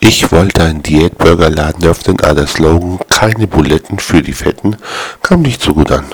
Ich wollte einen Diätburgerladen öffnen, aber der Slogan »Keine Buletten für die Fetten« kam nicht so gut an.